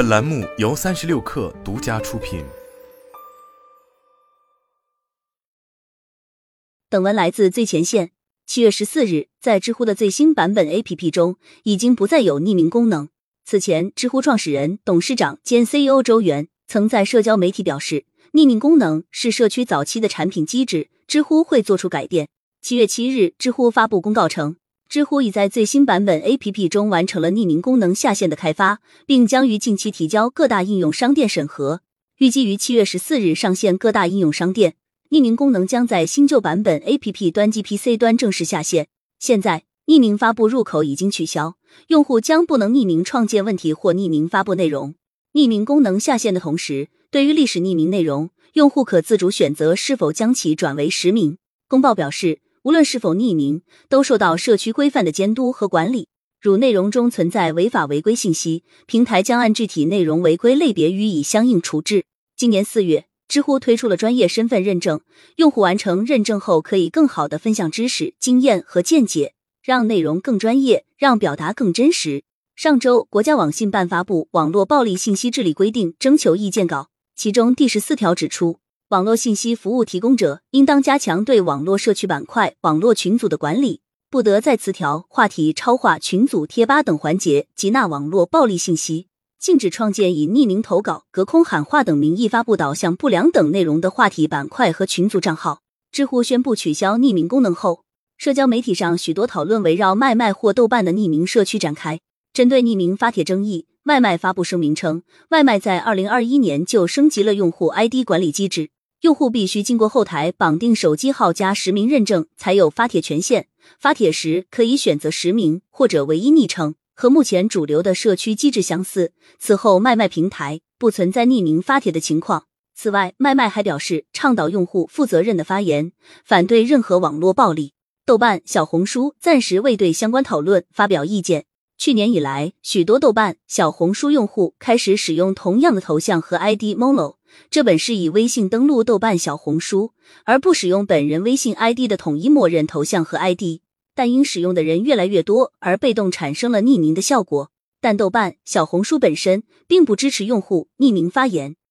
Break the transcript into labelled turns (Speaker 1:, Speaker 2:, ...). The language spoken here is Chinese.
Speaker 1: 本栏目由三十六氪独家出品。
Speaker 2: 本文来自最前线。七月十四日，在知乎的最新版本 APP 中，已经不再有匿名功能。此前，知乎创始人、董事长兼 CEO 周源曾在社交媒体表示，匿名功能是社区早期的产品机制，知乎会做出改变。七月七日，知乎发布公告称。知乎已在最新版本 APP 中完成了匿名功能下线的开发，并将于近期提交各大应用商店审核，预计于七月十四日上线各大应用商店。匿名功能将在新旧版本 APP 端及 PC 端正式下线。现在，匿名发布入口已经取消，用户将不能匿名创建问题或匿名发布内容。匿名功能下线的同时，对于历史匿名内容，用户可自主选择是否将其转为实名。公报表示。无论是否匿名，都受到社区规范的监督和管理。如内容中存在违法违规信息，平台将按具体内容违规类别予以相应处置。今年四月，知乎推出了专业身份认证，用户完成认证后，可以更好的分享知识、经验和见解，让内容更专业，让表达更真实。上周，国家网信办发布《网络暴力信息治理规定》征求意见稿，其中第十四条指出。网络信息服务提供者应当加强对网络社区板块、网络群组的管理，不得在词条、话题、超话、群组、贴吧等环节集纳网络暴力信息，禁止创建以匿名投稿、隔空喊话等名义发布导向不良等内容的话题板块和群组账号。知乎宣布取消匿名功能后，社交媒体上许多讨论围绕卖卖或豆瓣的匿名社区展开。针对匿名发帖争议，外卖发布声明称，外卖在二零二一年就升级了用户 ID 管理机制。用户必须经过后台绑定手机号加实名认证，才有发帖权限。发帖时可以选择实名或者唯一昵称，和目前主流的社区机制相似。此后，麦麦平台不存在匿名发帖的情况。此外，麦麦还表示倡导用户负责任的发言，反对任何网络暴力。豆瓣、小红书暂时未对相关讨论发表意见。去年以来，许多豆瓣、小红书用户开始使用同样的头像和 ID Molo。这本是以微信登录豆瓣、小红书，而不使用本人微信 ID 的统一默认头像和 ID，但因使用的人越来越多，而被动产生了匿名的效果。但豆瓣、小红书本身并不支持用户匿名发言。